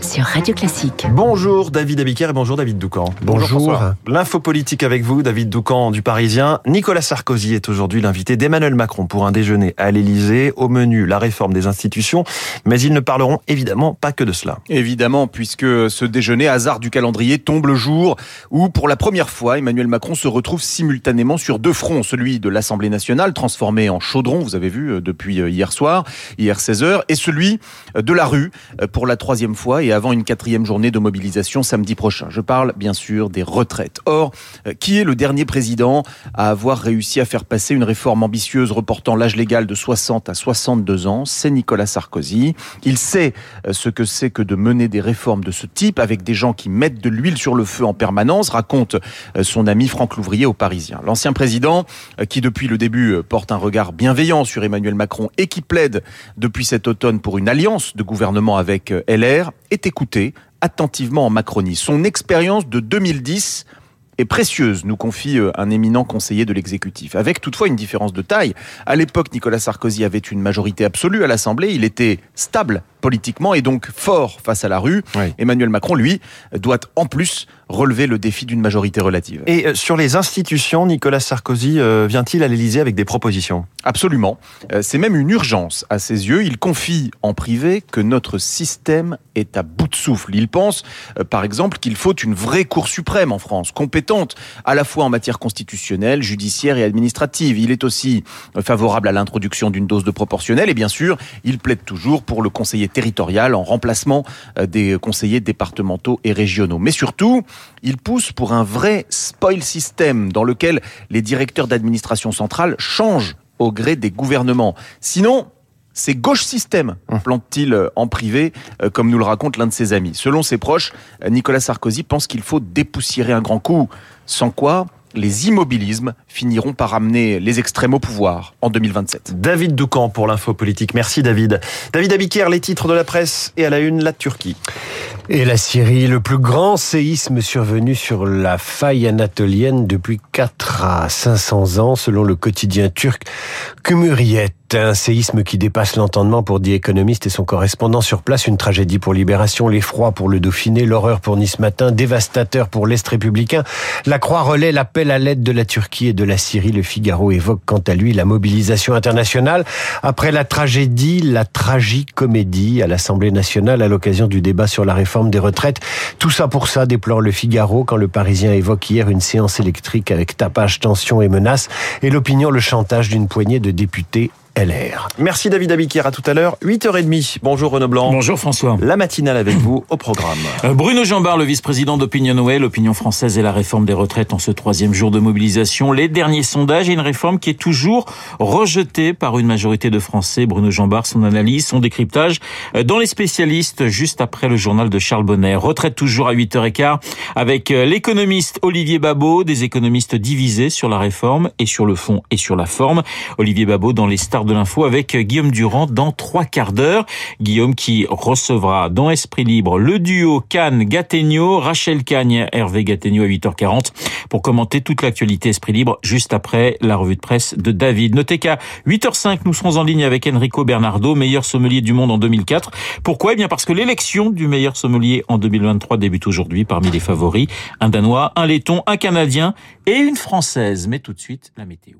sur Radio Classique. Bonjour David Abiker et bonjour David Doucan. Bonjour. L'info politique avec vous, David Doucan du Parisien. Nicolas Sarkozy est aujourd'hui l'invité d'Emmanuel Macron pour un déjeuner à l'Elysée. Au menu, la réforme des institutions. Mais ils ne parleront évidemment pas que de cela. Évidemment, puisque ce déjeuner, hasard du calendrier, tombe le jour où, pour la première fois, Emmanuel Macron se retrouve simultanément sur deux fronts. Celui de l'Assemblée nationale, transformé en chaudron, vous avez vu, euh, depuis euh, hier soir, hier 16h, et celui de la rue, pour la troisième fois et avant une quatrième journée de mobilisation samedi prochain. Je parle bien sûr des retraites. Or, euh, qui est le dernier président à avoir réussi à faire passer une réforme ambitieuse reportant l'âge légal de 60 à 62 ans? C'est Nicolas Sarkozy. Il sait euh, ce que c'est que de mener des réformes de ce type avec des gens qui mettent de l'huile sur le feu en permanence, raconte euh, son ami Franck Louvrier au Parisien. L'ancien président, qui depuis le début porte un regard bienveillant sur Emmanuel Macron et qui plaide depuis cet automne pour une alliance de gouvernement avec LR, est écouté attentivement en Macronie. Son expérience de 2010 est précieuse, nous confie euh, un éminent conseiller de l'exécutif. Avec toutefois une différence de taille. À l'époque, Nicolas Sarkozy avait une majorité absolue à l'Assemblée. Il était stable politiquement et donc fort face à la rue. Oui. Emmanuel Macron, lui, doit en plus relever le défi d'une majorité relative. Et euh, sur les institutions, Nicolas Sarkozy euh, vient-il à l'Elysée avec des propositions? Absolument. Euh, C'est même une urgence à ses yeux. Il confie en privé que notre système est à bout de souffle. Il pense, par exemple, qu'il faut une vraie Cour suprême en France, compétente à la fois en matière constitutionnelle, judiciaire et administrative. Il est aussi favorable à l'introduction d'une dose de proportionnelle et bien sûr, il plaide toujours pour le conseiller territorial en remplacement euh, des conseillers départementaux et régionaux. Mais surtout, il pousse pour un vrai spoil system dans lequel les directeurs d'administration centrale changent au gré des gouvernements. Sinon, c'est gauche système, plante-t-il euh, en privé, euh, comme nous le raconte l'un de ses amis. Selon ses proches, Nicolas Sarkozy pense qu'il faut dépoussiérer un grand coup, sans quoi les immobilismes finiront par amener les extrêmes au pouvoir en 2027. David Doucan pour l'info politique. Merci David. David Abiker, les titres de la presse et à la une, la Turquie. Et la Syrie, le plus grand séisme survenu sur la faille anatolienne depuis 4 à 500 ans, selon le quotidien turc Cumhuriyet. Un séisme qui dépasse l'entendement pour The Economist et son correspondant sur place. Une tragédie pour Libération, l'effroi pour le Dauphiné, l'horreur pour Nice Matin, dévastateur pour l'Est républicain. La Croix relaie l'appel à l'aide de la Turquie et de la Syrie. Le Figaro évoque quant à lui la mobilisation internationale. Après la tragédie, la tragicomédie à l'Assemblée nationale à l'occasion du débat sur la réforme des retraites. Tout ça pour ça, déplore le Figaro quand le Parisien évoque hier une séance électrique avec tapage, tension et menaces. Et l'opinion, le chantage d'une poignée de députés LR. Merci David Abiker, à tout à l'heure, 8h30. Bonjour Renaud Blanc. Bonjour François. La matinale avec vous au programme. Euh, Bruno Jambard, le vice-président d'Opinionway, l'opinion française et la réforme des retraites en ce troisième jour de mobilisation. Les derniers sondages et une réforme qui est toujours rejetée par une majorité de Français. Bruno Jambard, son analyse, son décryptage euh, dans les spécialistes juste après le journal de Charles Bonnet. Retraite toujours à 8h15 avec euh, l'économiste Olivier Babot, des économistes divisés sur la réforme et sur le fond et sur la forme. Olivier Babot dans les stars de l'info avec Guillaume Durand dans trois quarts d'heure. Guillaume qui recevra dans Esprit Libre le duo Cannes-Gattegno, Rachel Cagne, Hervé Gattegno à 8h40 pour commenter toute l'actualité Esprit Libre juste après la revue de presse de David. Notez qu'à 8h05, nous serons en ligne avec Enrico Bernardo, meilleur sommelier du monde en 2004. Pourquoi? Eh bien parce que l'élection du meilleur sommelier en 2023 débute aujourd'hui parmi les favoris. Un Danois, un Letton, un Canadien et une Française. Mais tout de suite, la météo.